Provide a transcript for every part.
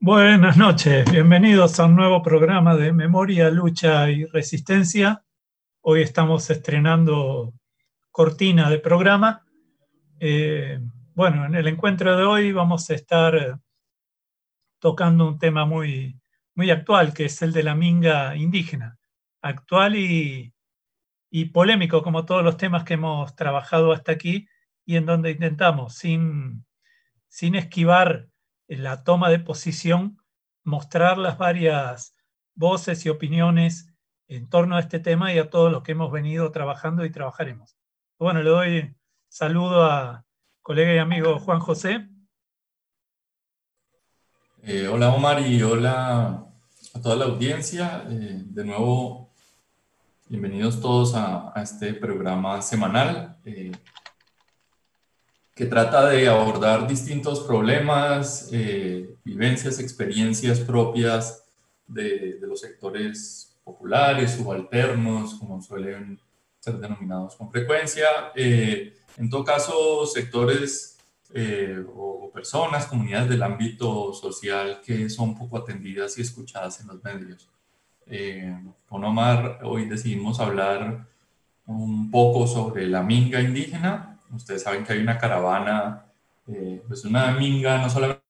Buenas noches, bienvenidos a un nuevo programa de Memoria, Lucha y Resistencia. Hoy estamos estrenando cortina de programa. Eh, bueno, en el encuentro de hoy vamos a estar tocando un tema muy, muy actual, que es el de la minga indígena. Actual y, y polémico, como todos los temas que hemos trabajado hasta aquí, y en donde intentamos, sin, sin esquivar la toma de posición, mostrar las varias voces y opiniones en torno a este tema y a todo lo que hemos venido trabajando y trabajaremos. Bueno, le doy saludo a colega y amigo Juan José. Eh, hola Omar y hola a toda la audiencia. Eh, de nuevo, bienvenidos todos a, a este programa semanal. Eh, que trata de abordar distintos problemas, eh, vivencias, experiencias propias de, los sectores populares, subalternos, como suelen ser denominados con frecuencia. Eh, en todo caso, sectores eh, o, personas, comunidades del ámbito social que son poco atendidas y escuchadas en los medios. con Omar hoy decidimos hablar un poco sobre la minga indígena, Ustedes saben que hay una caravana, eh, pues una minga, no solamente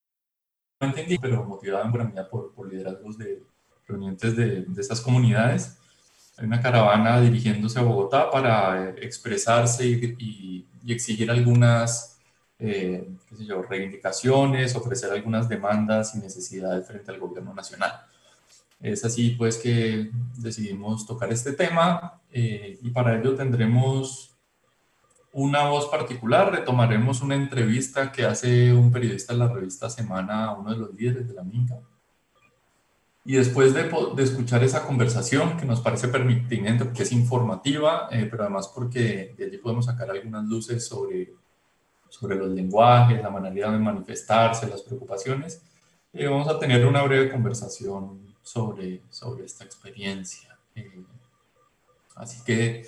indígena, pero motivada en buena medida por, por liderazgos de provenientes de, de estas comunidades. Hay una caravana dirigiéndose a Bogotá para eh, expresarse y, y, exigir algunas eh, qué sé yo, reivindicaciones, ofrecer algunas demandas y necesidades frente al gobierno nacional. Es así pues que decidimos tocar este tema eh, y para ello tendremos una voz particular. Retomaremos una entrevista que hace un periodista de la revista Semana a uno de los líderes de la Minga. Y después de, de escuchar esa conversación, que nos parece pertinente porque es informativa, eh, pero además porque de allí podemos sacar algunas luces sobre, sobre los lenguajes, la manera de manifestarse, las preocupaciones, eh, vamos a tener una breve conversación sobre, sobre esta experiencia. Eh, así que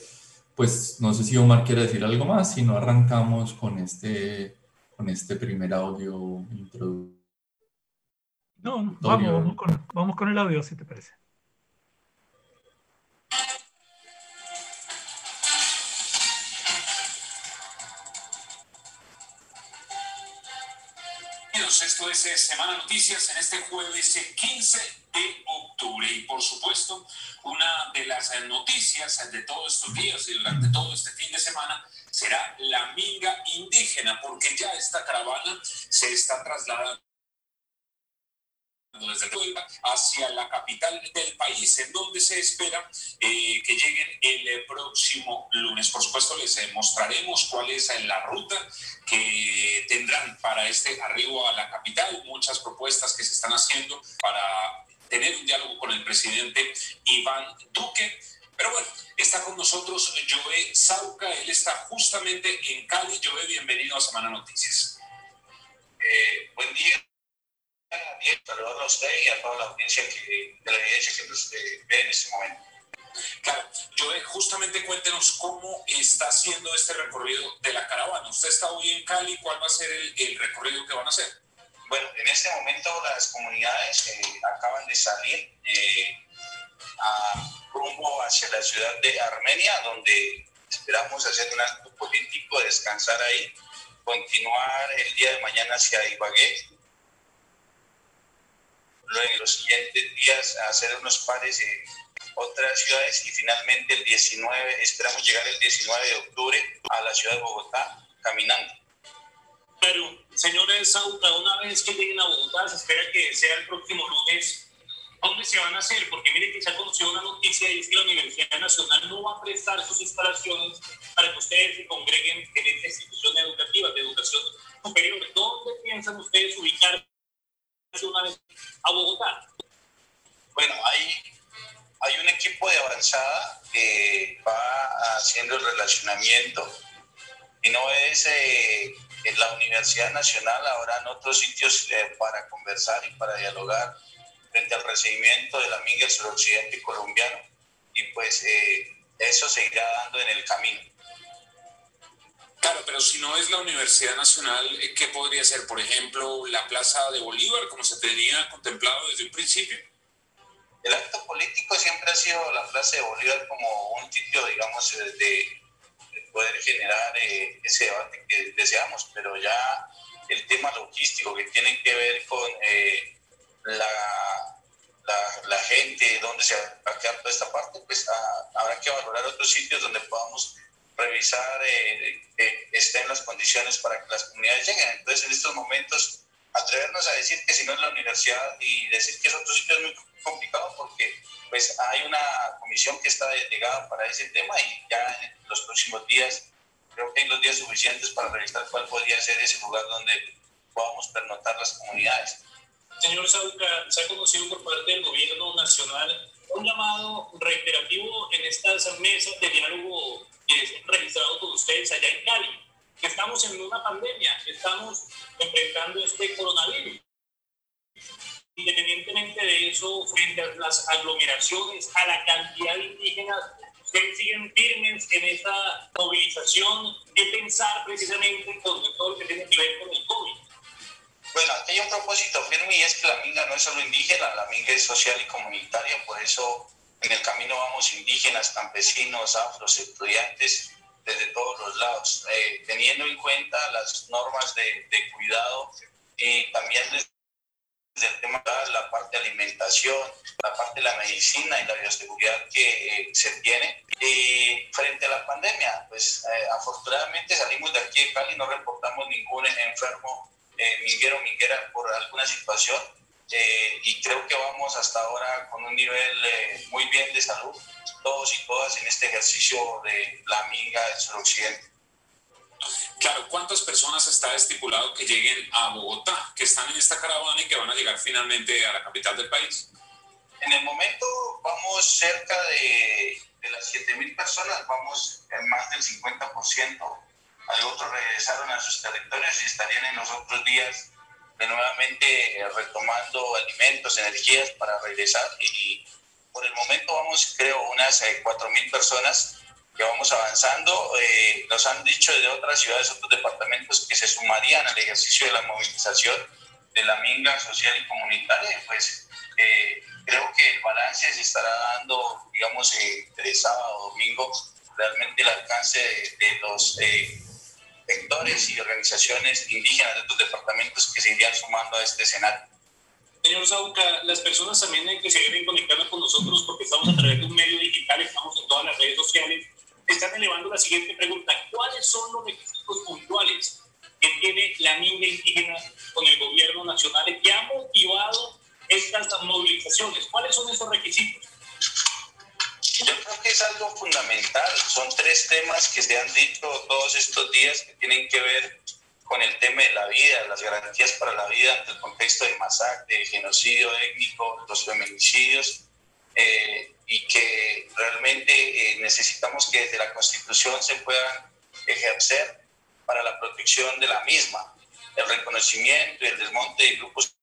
pues no sé si Omar quiere decir algo más, si no arrancamos con este, con este primer audio introductorio. No, vamos, vamos con, vamos con el audio, si te parece. Esto es eh, Semana Noticias en este jueves 15 eh, de octubre. Y por supuesto, una de las eh, noticias de todos estos días y durante todo este fin de semana será la minga indígena, porque ya esta caravana se está trasladando desde Puebla hacia la capital del país, en donde se espera eh, que lleguen el eh, próximo lunes. Por supuesto, les eh, mostraremos cuál es la ruta que tendrán para este arribo a la capital, muchas propuestas que se están haciendo para tener un diálogo con el presidente Iván Duque. Pero bueno, está con nosotros Joe Sauca, él está justamente en Cali. Joe, bienvenido a Semana Noticias. buen día bien saludarlo a usted y a toda la audiencia que, de la evidencia que nos eh, ve en este momento. Claro, Joe, justamente cuéntenos cómo está haciendo este recorrido de la caravana. Usted está hoy en Cali, ¿cuál va a ser el, el recorrido que van a hacer? Bueno, en este momento las comunidades eh, acaban de salir eh, a rumbo hacia la ciudad de Armenia, donde esperamos hacer un acto político, descansar ahí, continuar el día de mañana hacia Ibagué en los siguientes días hacer unos pares en otras ciudades y finalmente el 19, esperamos llegar el 19 de octubre a la ciudad de Bogotá caminando. Pero, señores Sauta, una vez que lleguen a Bogotá, se espera que sea el próximo lunes. ¿Dónde se van a hacer? Porque mire que se ha conocido una noticia y es que la Universidad Nacional no va a prestar sus instalaciones para que ustedes se congreguen en esta institución educativa de educación superior. ¿Dónde piensan ustedes ubicar una vez a Bogotá? Bueno, hay, hay un equipo de avanzada que va haciendo el relacionamiento y no es eh, en la Universidad Nacional, habrán otros sitios eh, para conversar y para dialogar frente al recibimiento de la minga suroccidente colombiano y pues eh, eso se irá dando en el camino. Claro, pero si no es la Universidad Nacional, eh, ¿qué podría ser? Por ejemplo, la Plaza de Bolívar, como se tenía contemplado desde un principio. El acto político siempre ha sido la Plaza de Bolívar como un sitio, digamos, de, poder generar eh, ese debate que deseamos, pero ya el tema logístico que tiene que ver con la, la, gente, dónde se va a quedar toda esta parte, pues ah, habrá que valorar otros sitios donde podamos revisar eh, que estén las condiciones para que las comunidades lleguen. Entonces, en estos momentos, atrevernos a decir que si no es la universidad y decir que es otro sitio es muy complicado porque pues hay una comisión que está delegada para ese tema y ya en los próximos días creo que hay los días suficientes para revisar cuál podría ser ese lugar donde podamos pernotar las comunidades. Señor Sauca, se ha conocido por parte del gobierno nacional un llamado reiterativo en estas mesas de diálogo que es registrado con ustedes allá en Cali, que estamos en una pandemia, que estamos enfrentando este coronavirus. Independientemente de eso, frente a las aglomeraciones, a la cantidad de indígenas, ustedes siguen firmes en esa movilización de pensar precisamente con todo lo que tiene que ver con el COVID. Bueno, aquí hay un propósito firme y es que la minga no es solo indígena, la minga es social y comunitaria, por eso en el camino vamos indígenas, campesinos, afros, estudiantes, desde todos los lados, eh, teniendo en cuenta las normas de, cuidado y también desde el tema de la parte de alimentación, la parte de la medicina y la bioseguridad que eh, se tiene. Y frente a la pandemia, pues eh, afortunadamente salimos de aquí de Cali, no reportamos ningún enfermo minguero o minguera por alguna situación eh, y creo que vamos hasta ahora con un nivel eh, muy bien de salud, todos y todas en este ejercicio de la minga del suroccidente. Claro, ¿cuántas personas está estipulado que lleguen a Bogotá, que están en esta caravana y que van a llegar finalmente a la capital del país? En el momento vamos cerca de, de las 7.000 personas, vamos en más del 50%. Hay otros regresaron a sus territorios y estarían en los otros días de nuevamente eh, retomando alimentos, energías para regresar y por el momento vamos, creo, unas eh, cuatro mil personas que vamos avanzando. Eh, nos han dicho de otras ciudades, otros departamentos que se sumarían al ejercicio de la movilización de la minga social y comunitaria. Pues creo que el balance se estará dando, digamos, entre sábado domingo, realmente el alcance de, los sectores y organizaciones indígenas de estos departamentos que se irían sumando a este escenario. Señor Sauca, las personas también que se conectando con nosotros porque estamos a través de un medio digital, estamos en todas las redes sociales, están elevando la siguiente pregunta. ¿Cuáles son los requisitos puntuales que tiene la minga indígena con el gobierno nacional que ha motivado estas movilizaciones? ¿Cuáles son esos requisitos? Que es algo fundamental. Son tres temas que se han dicho todos estos días que tienen que ver con el tema de la vida, las garantías para la vida ante el contexto de masacre, de genocidio étnico, los feminicidios, eh, y que realmente eh, necesitamos que desde la Constitución se puedan ejercer para la protección de la misma, el reconocimiento y el desmonte de grupos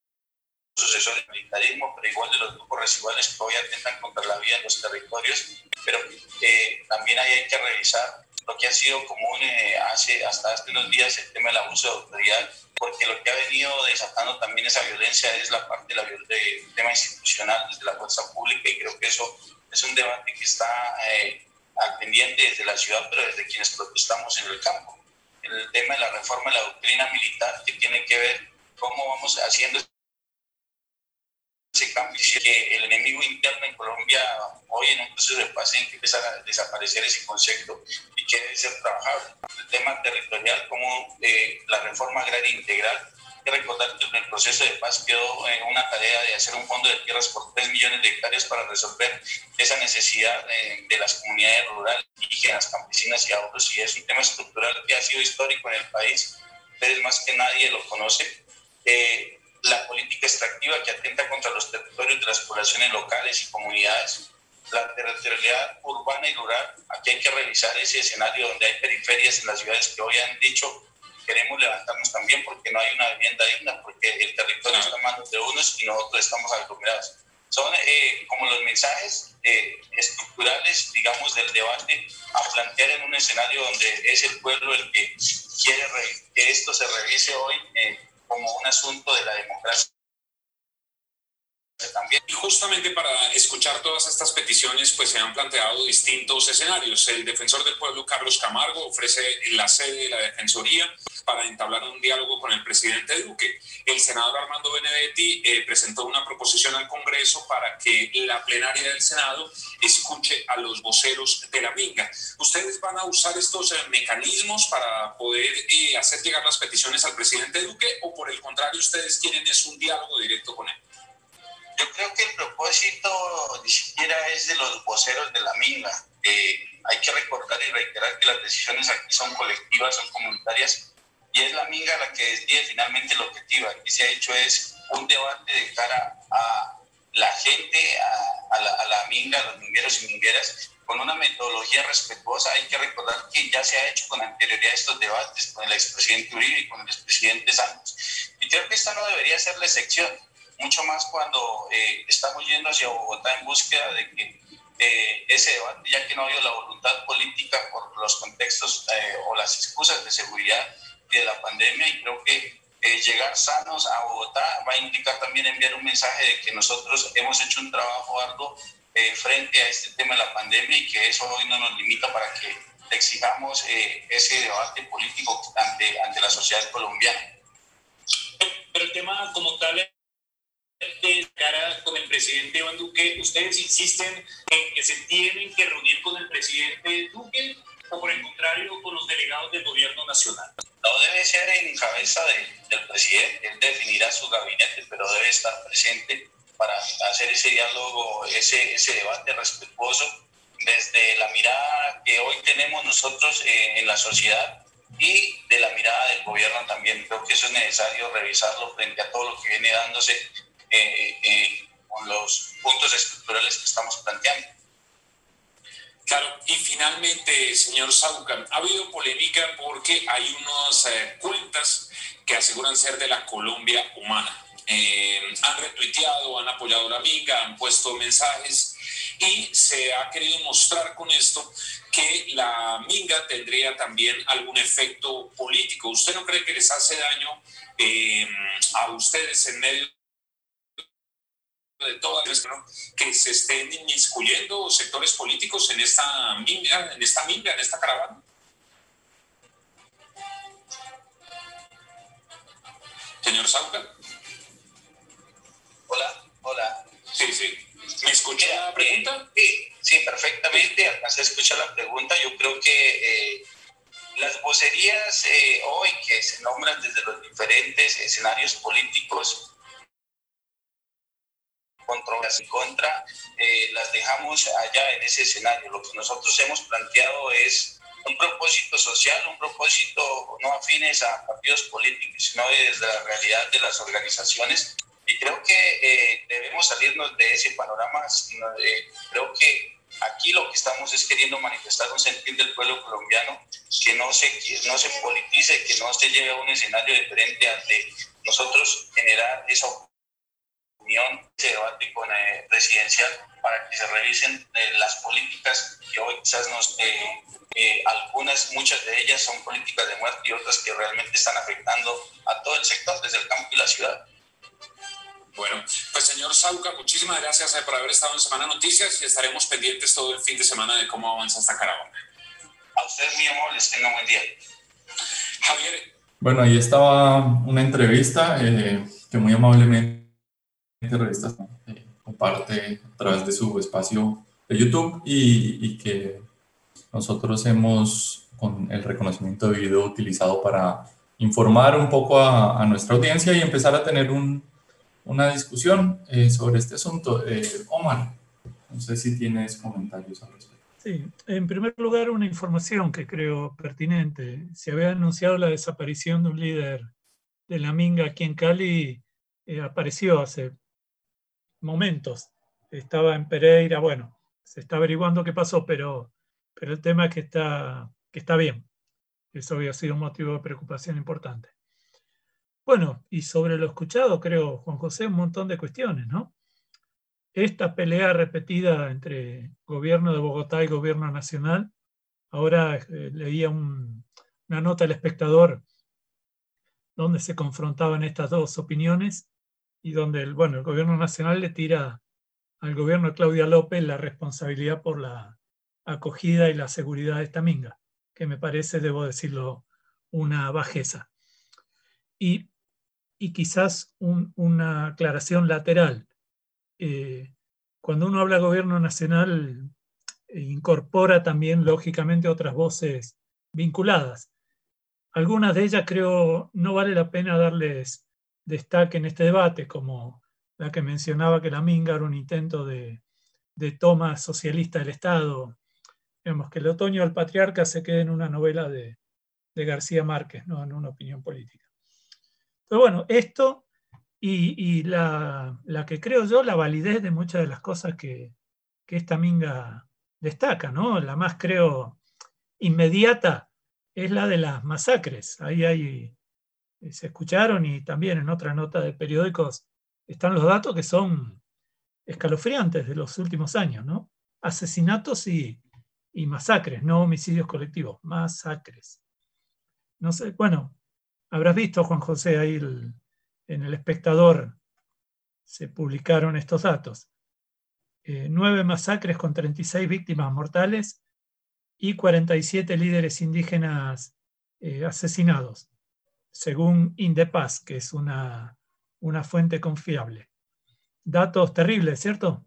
sucesores del militarismo, pero igual de los grupos residuales que hoy atentan contra la vida en los territorios, pero eh, también ahí hay que revisar lo que ha sido común eh, hace, hasta hace unos días el tema del abuso de autoridad, porque lo que ha venido desatando también esa violencia es la parte del de tema institucional desde la fuerza pública y creo que eso es un debate que está eh, al pendiente desde la ciudad, pero desde quienes protestamos en el campo. El tema de la reforma de la doctrina militar que tiene que ver cómo vamos haciendo ese cambio que el enemigo interno en Colombia hoy en un proceso de paz que empezar a desaparecer ese concepto y que debe ser trabajable. El tema territorial como eh, la reforma agraria integral, que recordar que en el proceso de paz quedó en una tarea de hacer un fondo de tierras por 3 millones de hectáreas para resolver esa necesidad de, las comunidades rurales, indígenas, campesinas y otros, y es un tema estructural que ha sido histórico en el país, ustedes más que nadie lo conoce. Eh, la política extractiva que atenta contra los territorios de las poblaciones locales y comunidades, la territorialidad urbana y rural. Aquí hay que revisar ese escenario donde hay periferias en las ciudades que hoy han dicho queremos levantarnos también porque no hay una vivienda digna, porque el territorio está en manos de unos y nosotros estamos aglomerados. son eh, como los mensajes eh, estructurales, digamos, del debate a plantear en un escenario donde es el pueblo el que quiere que esto se revise hoy eh, como un asunto de la democracia también. Justamente para escuchar todas estas peticiones, pues se han planteado distintos escenarios. El defensor del pueblo, Carlos Camargo, ofrece la sede de la Defensoría para entablar un diálogo con el presidente Duque. El senador Armando Benedetti eh, presentó una proposición al Congreso para que la plenaria del Senado escuche a los voceros de la Minga. ¿Ustedes van a usar estos eh, mecanismos para poder eh, hacer llegar las peticiones al presidente Duque o por el contrario ustedes quieren es un diálogo directo con él? Yo creo que el propósito ni siquiera es de los voceros de la minga. hay que recordar y reiterar que las decisiones aquí son colectivas, son comunitarias, y es la minga la que decide finalmente el objetivo. Aquí se ha hecho es un debate de cara a la gente, a, la, a la, minga, a los mingueros y mingueras, con una metodología respetuosa. Hay que recordar que ya se ha hecho con anterioridad estos debates con el expresidente Uribe y con el expresidente Santos. Y creo que esta no debería ser la excepción mucho más cuando eh, estamos yendo hacia Bogotá en búsqueda de que eh, ese debate, ya que no ha habido la voluntad política por los contextos eh, o las excusas de seguridad y de la pandemia, y creo que llegar sanos a Bogotá va a indicar también enviar un mensaje de que nosotros hemos hecho un trabajo arduo frente a este tema de la pandemia y que eso hoy no nos limita para que exijamos ese debate político ante, ante la sociedad colombiana. Pero el tema como tal de cara con el presidente Iván Duque, ¿ustedes insisten en que se tienen que reunir con el presidente Duque o por el contrario con los delegados del gobierno nacional? No debe ser en cabeza del presidente, él definirá su gabinete, pero debe estar presente para hacer ese diálogo, ese, ese debate respetuoso desde la mirada que hoy tenemos nosotros eh, en la sociedad y de la mirada del gobierno también. Creo que eso es necesario revisarlo frente a todo lo que viene dándose eh, eh, con los puntos estructurales que estamos planteando. Claro, y finalmente, señor Sauca, ha habido polémica porque hay unas eh, que aseguran ser de la Colombia humana. han retuiteado, han apoyado la amiga, han puesto mensajes y se ha querido mostrar con esto que la minga tendría también algún efecto político. ¿Usted no cree que les hace daño a ustedes en medio de todo ¿no? que se estén inmiscuyendo sectores políticos en esta minga, en esta minga, en esta caravana? Señor Sauca. Hola, hola. Sí, sí. ¿Me escucha la pregunta? Sí, sí, perfectamente. Alcancé a escuchar la pregunta. Yo creo que eh, las vocerías eh, hoy que se nombran desde los diferentes escenarios políticos controversias y contra, eh, las dejamos allá en ese escenario. Lo que nosotros hemos planteado es un propósito social, un propósito no afines a partidos políticos, sino desde la realidad de las organizaciones. Y creo que eh, debemos salirnos de ese panorama. Eh, creo que aquí lo que estamos es queriendo manifestar un sentir del pueblo colombiano que no se, no se politice, que no se lleve a un escenario diferente ante nosotros generar esa unión, ese debate con eh, presidencial para que se revisen eh, las políticas que hoy quizás nos, eh, algunas, muchas de ellas son políticas de muerte y otras que realmente están afectando a todo el sector, desde el campo y la ciudad. Bueno, pues señor Sauca, muchísimas gracias por haber estado en Semana Noticias y estaremos pendientes todo el fin de semana de cómo avanza esta caravana. A usted, mi amor, les tenga un buen día. Javier. Bueno, ahí estaba una entrevista que muy amablemente Revistas eh, comparte a través de su espacio de YouTube y, y, que nosotros hemos, con el reconocimiento debido, utilizado para informar un poco a, a nuestra audiencia y empezar a tener un, una discusión eh, sobre este asunto. Eh, Omar, no sé si tienes comentarios al respecto. Sí, en primer lugar, una información que creo pertinente. Se había anunciado la desaparición de un líder de la Minga aquí en Cali, apareció hace momentos. Estaba en Pereira, bueno, se está averiguando qué pasó, pero, pero el tema es que está, que está bien. Eso había sido un motivo de preocupación importante. Bueno, y sobre lo escuchado, creo, Juan José, un montón de cuestiones, ¿no? esta pelea repetida entre gobierno de Bogotá y gobierno nacional, ahora eh, leía una nota del espectador donde se confrontaban estas dos opiniones y donde el, bueno, el gobierno nacional le tira al gobierno de Claudia López la responsabilidad por la acogida y la seguridad de esta minga, que me parece, debo decirlo, una bajeza. Y, quizás una aclaración lateral. Eh, cuando uno habla gobierno nacional, eh, incorpora también, lógicamente, otras voces vinculadas. Algunas de ellas creo no vale la pena darles destaque en este debate, como la que mencionaba que la Minga era un intento de, toma socialista del Estado. Vemos que el otoño del patriarca se quede en una novela de, García Márquez, no en una opinión política. Pero bueno, esto y, la, que creo yo, la validez de muchas de las cosas que, que esta Minga destaca, ¿no? La más, creo, inmediata es la de las masacres. Ahí hay, se escucharon y también en otra nota de periódicos están los datos que son escalofriantes de los últimos años, ¿no? Asesinatos y, masacres, no homicidios colectivos, masacres. No sé, bueno, habrás visto, Juan José, ahí en el espectador se publicaron estos datos. Eh, nueve masacres con 36 víctimas mortales y 47 líderes indígenas eh, asesinados, según Indepaz, que es una, una fuente confiable. Datos terribles, ¿cierto?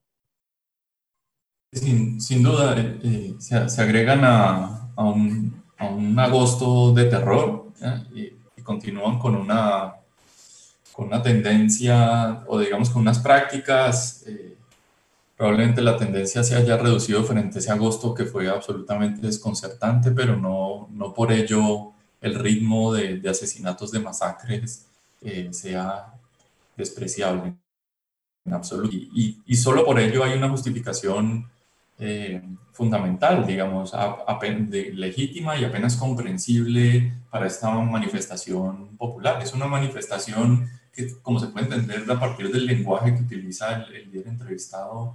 Sin, sin duda, eh, eh, se, agregan a, a, un, a, un, agosto de terror y, continúan con una, con una tendencia o digamos con unas prácticas Probablemente la tendencia se haya reducido frente a ese agosto que fue absolutamente desconcertante, pero no, no por ello el ritmo de, de asesinatos, de masacres eh, sea despreciable en absoluto. Y, y, solo por ello hay una justificación eh, fundamental, digamos, legítima y apenas comprensible para esta manifestación popular. Es una manifestación que, como se puede entender a partir del lenguaje que utiliza el, el líder entrevistado,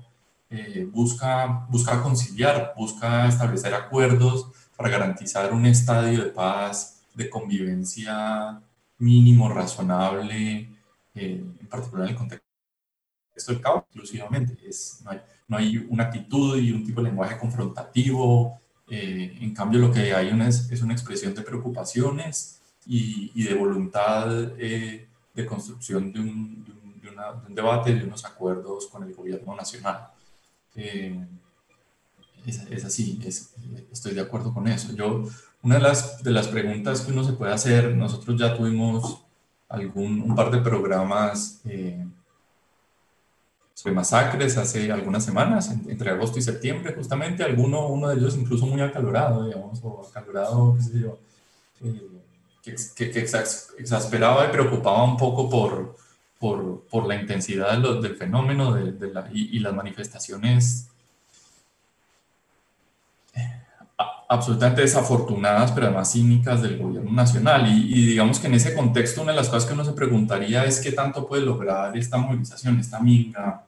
eh, busca, busca conciliar, busca establecer acuerdos para garantizar un estadio de paz, de convivencia mínimo, razonable, eh, en particular en el contexto del caos, exclusivamente. Es, no, hay, no, hay, una actitud y un tipo de lenguaje confrontativo. Eh, en cambio, lo que hay una es, es, una expresión de preocupaciones y, y de voluntad de construcción de un, de, un, de, una, de un debate, de unos acuerdos con el gobierno nacional. Eh, es, así, estoy de acuerdo con eso. Yo, una de las, de las preguntas que uno se puede hacer, nosotros ya tuvimos algún, un par de programas eh, sobre masacres hace algunas semanas, entre agosto y septiembre, justamente, alguno, uno de ellos incluso muy acalorado, digamos, o acalorado, qué sé yo, eh, que, que, exasperaba y preocupaba un poco por, por, por la intensidad del fenómeno de, la, y, las manifestaciones eh, absolutamente desafortunadas, pero además cínicas del gobierno nacional. Y, y, digamos que en ese contexto una de las cosas que uno se preguntaría es qué tanto puede lograr esta movilización, esta minga,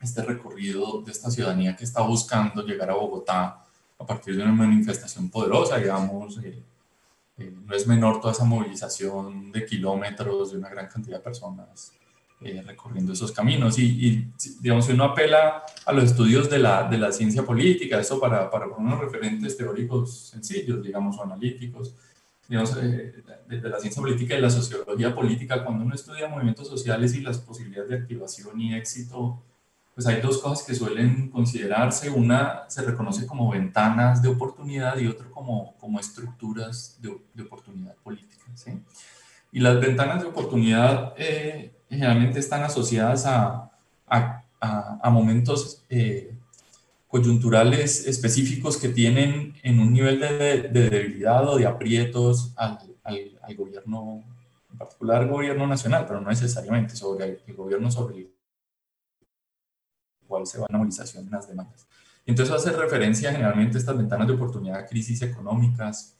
este recorrido de esta ciudadanía que está buscando llegar a Bogotá a partir de una manifestación poderosa, digamos. Eh, eh, no es menor toda esa movilización de kilómetros de una gran cantidad de personas eh, recorriendo esos caminos. Y, digamos, si uno apela a los estudios de la, de la ciencia política, eso para, para unos referentes teóricos sencillos, digamos, o analíticos, digamos, eh, de, la ciencia política y la sociología política, cuando uno estudia movimientos sociales y las posibilidades de activación y éxito, pues hay dos cosas que suelen considerarse. Una se reconoce como ventanas de oportunidad y otro como, como estructuras de, de oportunidad política. ¿sí? Y las ventanas de oportunidad eh, generalmente están asociadas a, a, a, momentos eh, coyunturales específicos que tienen en un nivel de, de debilidad o de aprietos al, al, al, gobierno, en particular gobierno nacional, pero no necesariamente sobre el, gobierno sobre el cual se va a movilización en las demandas. Entonces hace referencia generalmente a estas ventanas de oportunidad a crisis económicas,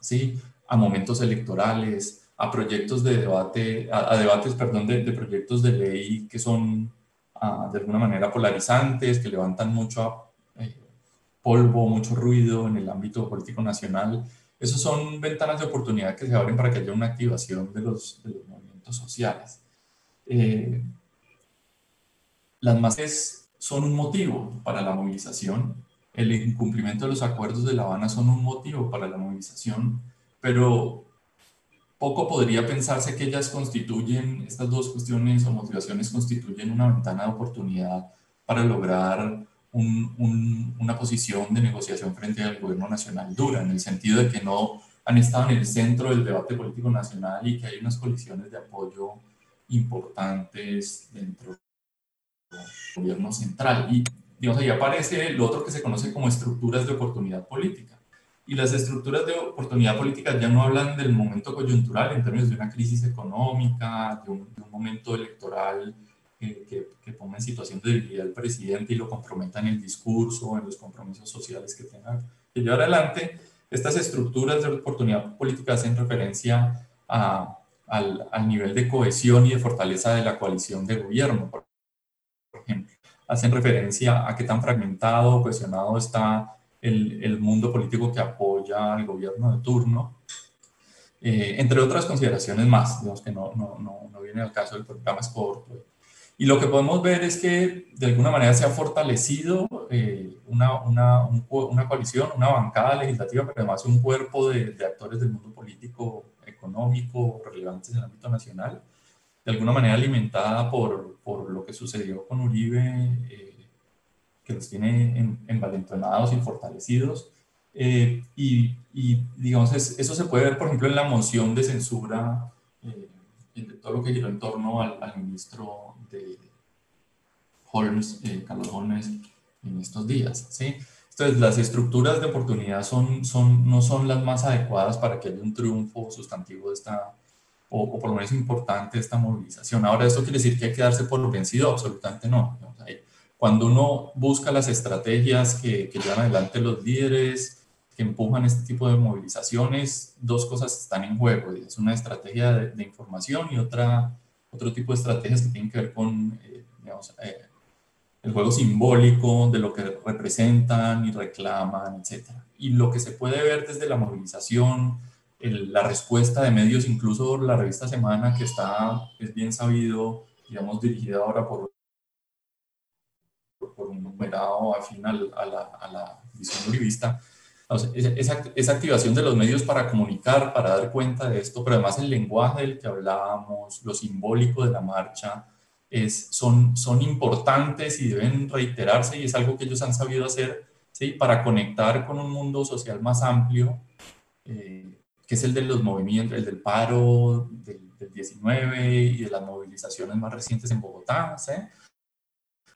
¿sí? a momentos electorales, a proyectos de debate, a, debates, perdón, de, de, proyectos de ley que son de alguna manera polarizantes, que levantan mucho eh, polvo, mucho ruido en el ámbito político nacional. Esos son ventanas de oportunidad que se abren para que haya una activación de los, de los movimientos sociales. Eh, las masas son un motivo para la movilización, el incumplimiento de los acuerdos de La Habana son un motivo para la movilización, pero poco podría pensarse que ellas constituyen, estas dos cuestiones o motivaciones constituyen una ventana de oportunidad para lograr una posición de negociación frente al gobierno nacional dura, en el sentido de que no han estado en el centro del debate político nacional y que hay unas coaliciones de apoyo importantes dentro del gobierno central. Y digamos, ahí aparece lo otro que se conoce como estructuras de oportunidad política y las estructuras de oportunidad política ya no hablan del momento coyuntural en términos de una crisis económica, de un, momento electoral que, que, ponga en situación de debilidad al presidente y lo comprometa en el discurso, en los compromisos sociales que tenga que llevar adelante. Estas estructuras de oportunidad política hacen referencia a, al, al, nivel de cohesión y de fortaleza de la coalición de gobierno, por ejemplo. Hacen referencia a qué tan fragmentado, cohesionado está el, el, mundo político que apoya al gobierno de turno, eh, entre otras consideraciones más, digamos que no, no, no, no viene al caso del programa es corto. Y lo que podemos ver es que de alguna manera se ha fortalecido eh, una, una, una, coalición, una bancada legislativa, pero además un cuerpo de, de, actores del mundo político, económico, relevantes en el ámbito nacional, de alguna manera alimentada por, por lo que sucedió con Uribe. Eh, que los tiene envalentonados y fortalecidos. Eh, y, y, digamos, eso se puede ver, por ejemplo, en la moción de censura, eh, de todo lo que giró en torno al, al ministro de Holmes, eh, Carlos Holmes, en estos días. ¿sí? Entonces, las estructuras de oportunidad son, son, no son las más adecuadas para que haya un triunfo sustantivo de esta, o, o por lo menos importante de esta movilización. Ahora, ¿esto quiere decir que hay que darse por vencido? Absolutamente no. Cuando uno busca las estrategias que, que llevan adelante los líderes, que empujan este tipo de movilizaciones, dos cosas están en juego. Es una estrategia de, información y otra, otro tipo de estrategias que tienen que ver con eh, digamos, eh, el juego simbólico de lo que representan y reclaman, etc. Y lo que se puede ver desde la movilización, la respuesta de medios, incluso la revista Semana, que está, es bien sabido, digamos, dirigida ahora por por un numerado afín a, la, a la visión uribista. esa, esa, activación de los medios para comunicar, para dar cuenta de esto, pero además el lenguaje del que hablábamos, lo simbólico de la marcha, es, son, son importantes y deben reiterarse y es algo que ellos han sabido hacer ¿sí? para conectar con un mundo social más amplio, eh, que es el de los movimientos, el del paro del, del 19 y de las movilizaciones más recientes en Bogotá. ¿sí?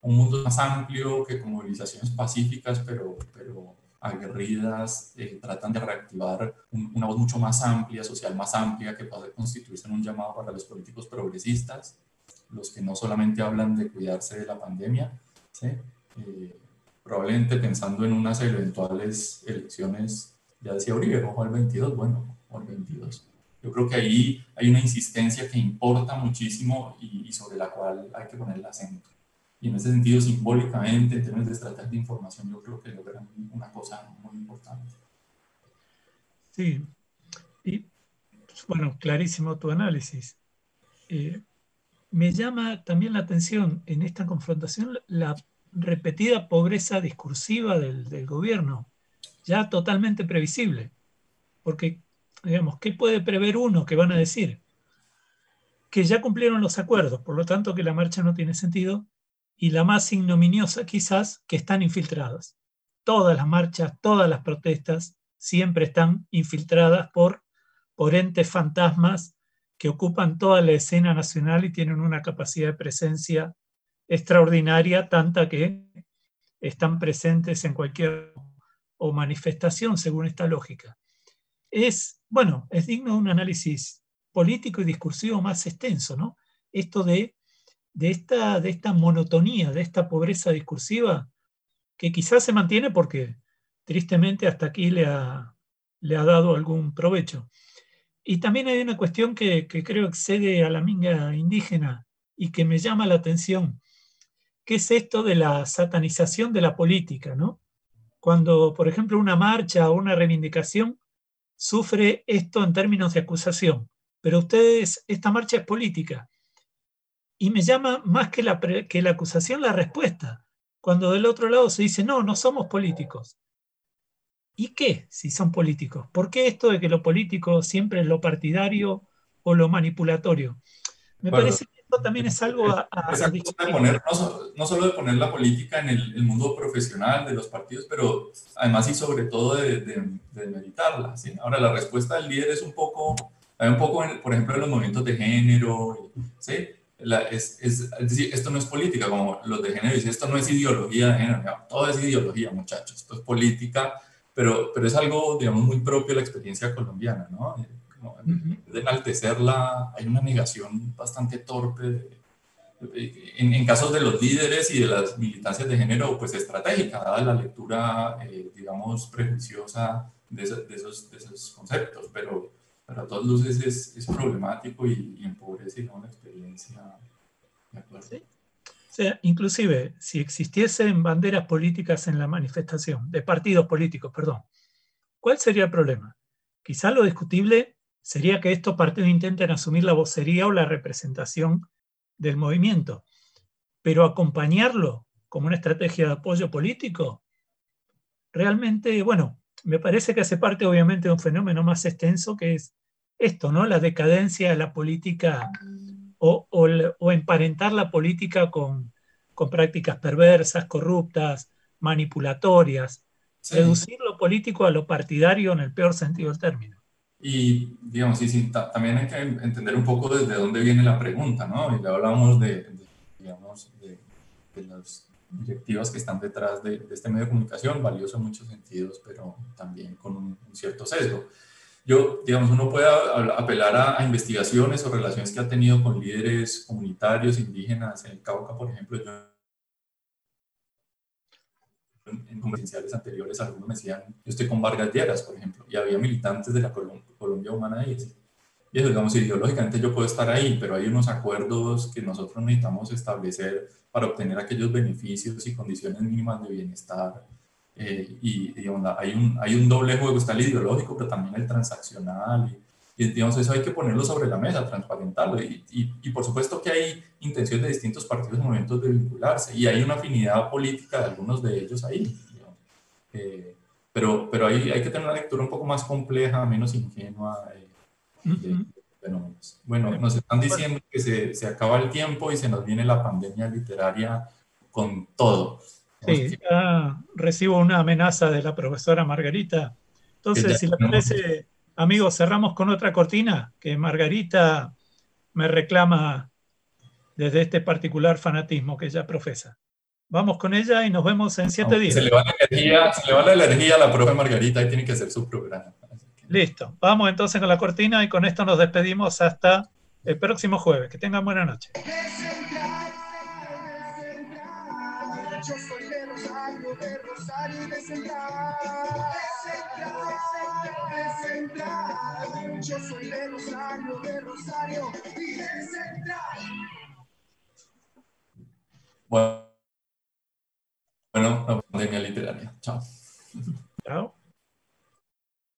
Un mundo más amplio que con movilizaciones pacíficas, pero, pero aguerridas, eh, tratan de reactivar una voz mucho más amplia, social más amplia, que puede constituirse en un llamado para los políticos progresistas, los que no solamente hablan de cuidarse de la pandemia, ¿sí? Eh, probablemente pensando en unas eventuales elecciones, ya decía Uribe, ojo al 22, bueno, o al 22. Yo creo que ahí hay una insistencia que importa muchísimo y, y sobre la cual hay que poner el acento. Y en ese sentido, simbólicamente, en términos de estrategia de información, yo creo que logran una cosa muy importante. Sí, y bueno, clarísimo tu análisis. Eh, me llama también la atención en esta confrontación la repetida pobreza discursiva del, del gobierno, ya totalmente previsible. Porque, digamos, ¿qué puede prever uno que van a decir? Que ya cumplieron los acuerdos, por lo tanto que la marcha no tiene sentido y la más ignominiosa quizás, que están infiltradas. Todas las marchas, todas las protestas siempre están infiltradas por, por entes fantasmas que ocupan toda la escena nacional y tienen una capacidad de presencia extraordinaria, tanta que están presentes en cualquier o manifestación según esta lógica. Es, bueno, es digno de un análisis político y discursivo más extenso, ¿no? Esto de de esta, de esta monotonía, de esta pobreza discursiva, que quizás se mantiene porque tristemente hasta aquí le ha, le ha dado algún provecho. Y también hay una cuestión que, que creo excede a la minga indígena y que me llama la atención. ¿qué es esto de la satanización de la política? ¿no? Cuando, por ejemplo, una marcha o una reivindicación sufre esto en términos de acusación, pero ustedes, esta marcha es política. Y me llama más que la, que la acusación la respuesta, cuando del otro lado se dice, no, no somos políticos. ¿Y qué si son políticos? ¿Por qué esto de que lo político siempre es lo partidario o lo manipulatorio? Me parece que esto también es algo a, poner, no, solo de poner la política en el, mundo profesional de los partidos, pero además y sobre todo de, de, meditarla. Ahora, la respuesta del líder es un poco, hay un poco, por ejemplo, en los movimientos de género, ¿sí? Es, es, decir, esto no es política, como los de género dicen, esto no es ideología de género, todo es ideología, muchachos, esto es política, pero, pero es algo, digamos, muy propio de la experiencia colombiana, ¿no? De enaltecerla, hay una negación bastante torpe en, en, casos de los líderes y de las militancias de género, pues estratégica, dada la lectura, eh, digamos, prejuiciosa de, de, esos, de, esos, conceptos, pero, pero a todas luces es, es problemático y, empobrece ¿no? experiencia. ¿de acuerdo? Inclusive, si existiesen banderas políticas en la manifestación, de partidos políticos, perdón, ¿cuál sería el problema? Quizá lo discutible sería que estos partidos intenten asumir la vocería o la representación del movimiento, pero acompañarlo como una estrategia de apoyo político, realmente, bueno, me parece que hace parte obviamente de un fenómeno más extenso que es esto, ¿no? La decadencia de la política o, emparentar la política con, prácticas perversas, corruptas, manipulatorias, reducir lo político a lo partidario en el peor sentido del término. Y, digamos, sí, sí, también hay que entender un poco desde dónde viene la pregunta, ¿no? Y ya hablamos de, digamos, de, las directivas que están detrás de, este medio de comunicación, valioso en muchos sentidos, pero también con un cierto sesgo. Yo, digamos, uno puede apelar a, investigaciones o relaciones que ha tenido con líderes comunitarios, indígenas, en el Cauca, por ejemplo. Yo, en conferenciales anteriores, algunos me decían, yo estoy con Vargas Lleras, por ejemplo, y había militantes de la Colombia Humana ahí. Y eso, digamos, ideológicamente yo puedo estar ahí, pero hay unos acuerdos que nosotros necesitamos establecer para obtener aquellos beneficios y condiciones mínimas de bienestar eh, y digamos, hay, un, hay un doble juego, está el ideológico, pero también el transaccional. Y, digamos, eso hay que ponerlo sobre la mesa, transparentarlo. Y, y, por supuesto que hay intenciones de distintos partidos y momentos de vincularse. Y hay una afinidad política de algunos de ellos ahí. Eh, pero pero hay, hay que tener una lectura un poco más compleja, menos ingenua. Eh, bueno, nos están diciendo que se, se acaba el tiempo y se nos viene la pandemia literaria con todo. Sí, ya recibo una amenaza de la profesora Margarita. Entonces, si le parece, amigos, cerramos con otra cortina que Margarita me reclama desde este particular fanatismo que ella profesa. Vamos con ella y nos vemos en siete días. Se le, va la energía, se le va la energía a la profe Margarita y tiene que hacer su programa. Listo, vamos entonces con la cortina y con esto nos despedimos hasta el próximo jueves. Que tengan buena noche. De Rosario de Central. De Central, Yo soy de Rosario, de Rosario y de Central. Bueno, bueno, la pandemia literaria. Chao. Chao.